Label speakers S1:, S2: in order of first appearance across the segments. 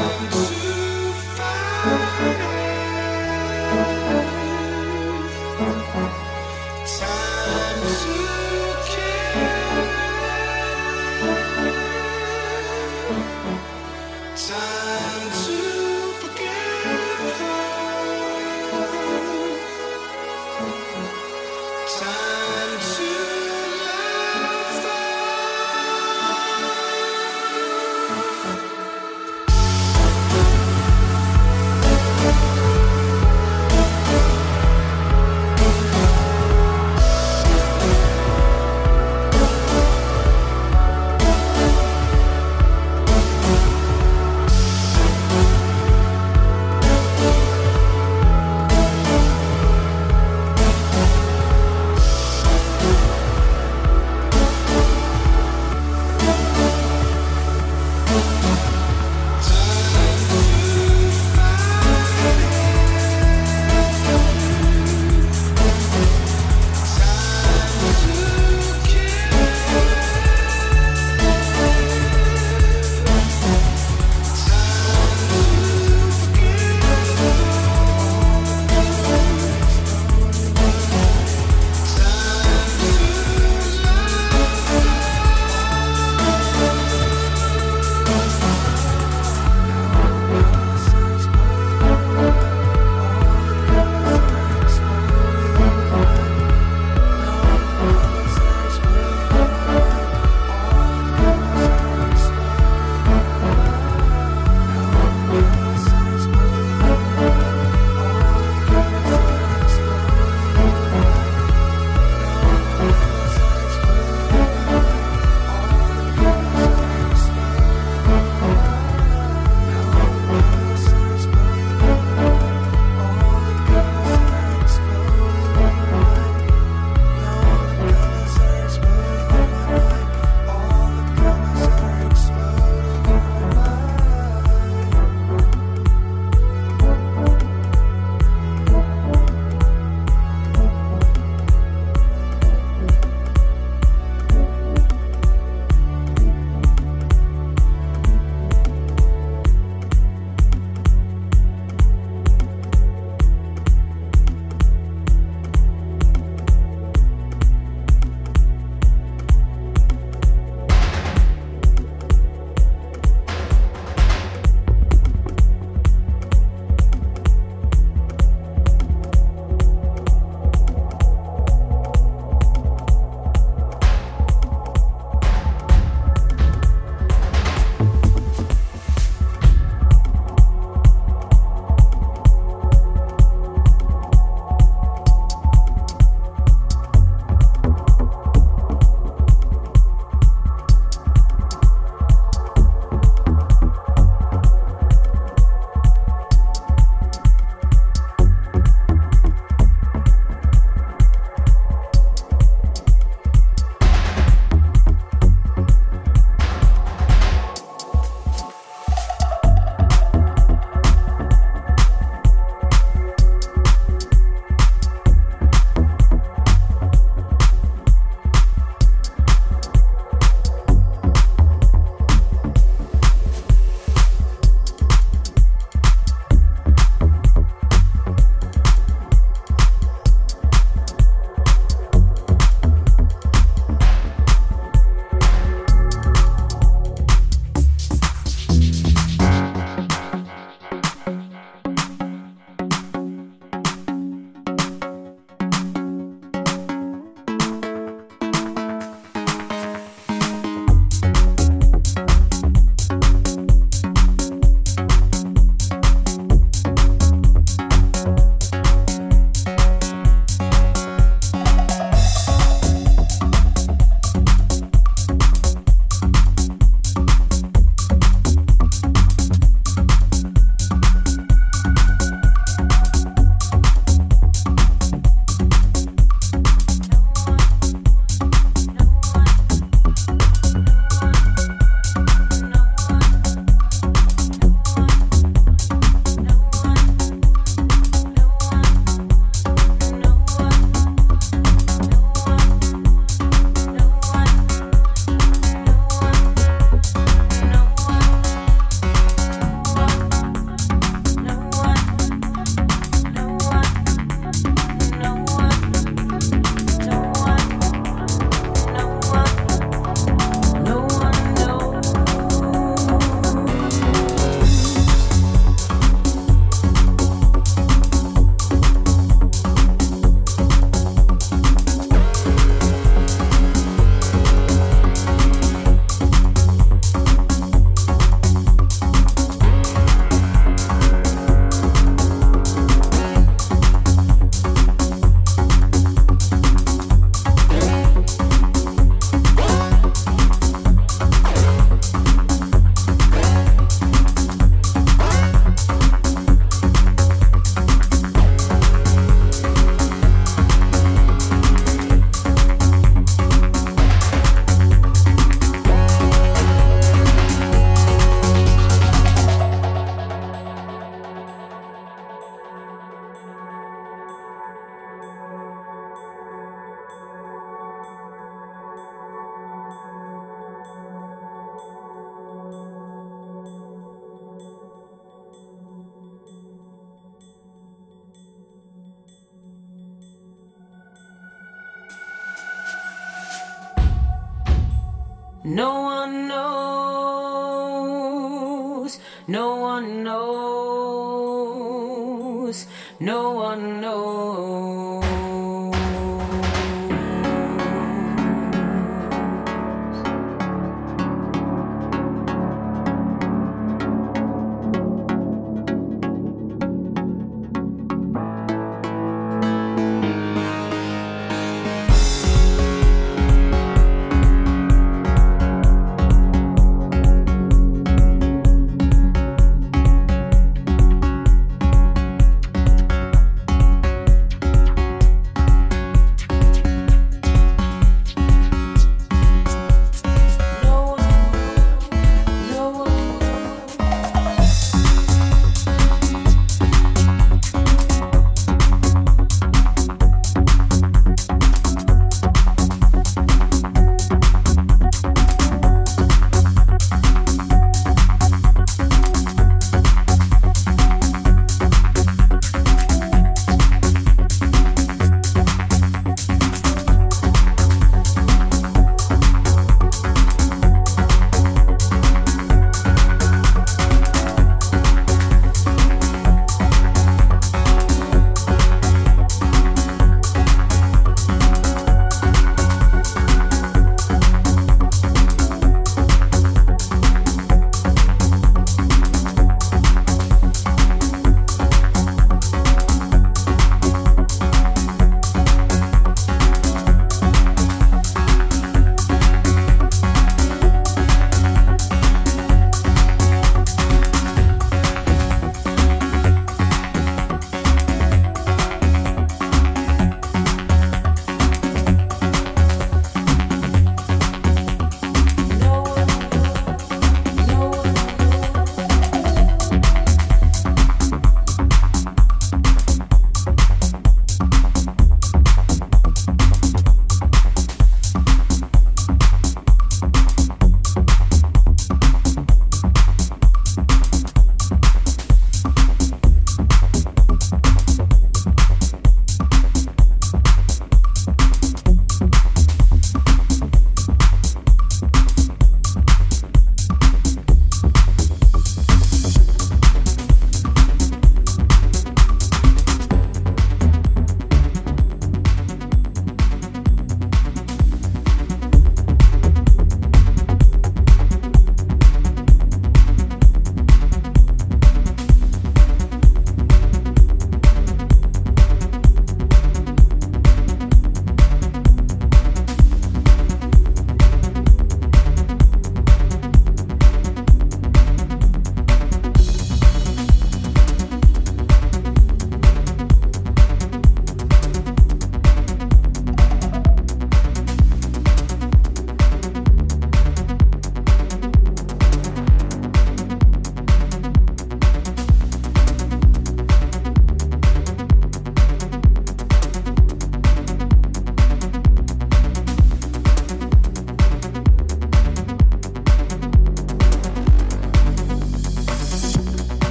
S1: too far.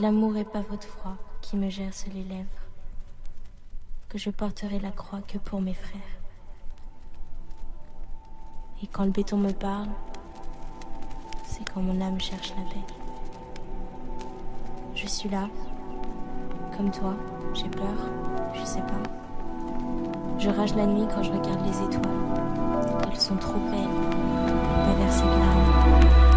S1: L'amour et pas votre froid qui me gerce les lèvres, que je porterai la croix que pour mes frères. Et quand le béton me parle, c'est quand mon âme cherche la paix. Je suis là, comme toi, j'ai peur, je sais pas. Je rage la nuit quand je regarde les étoiles. Elles sont trop belles pour pas de larmes.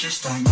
S2: Just don't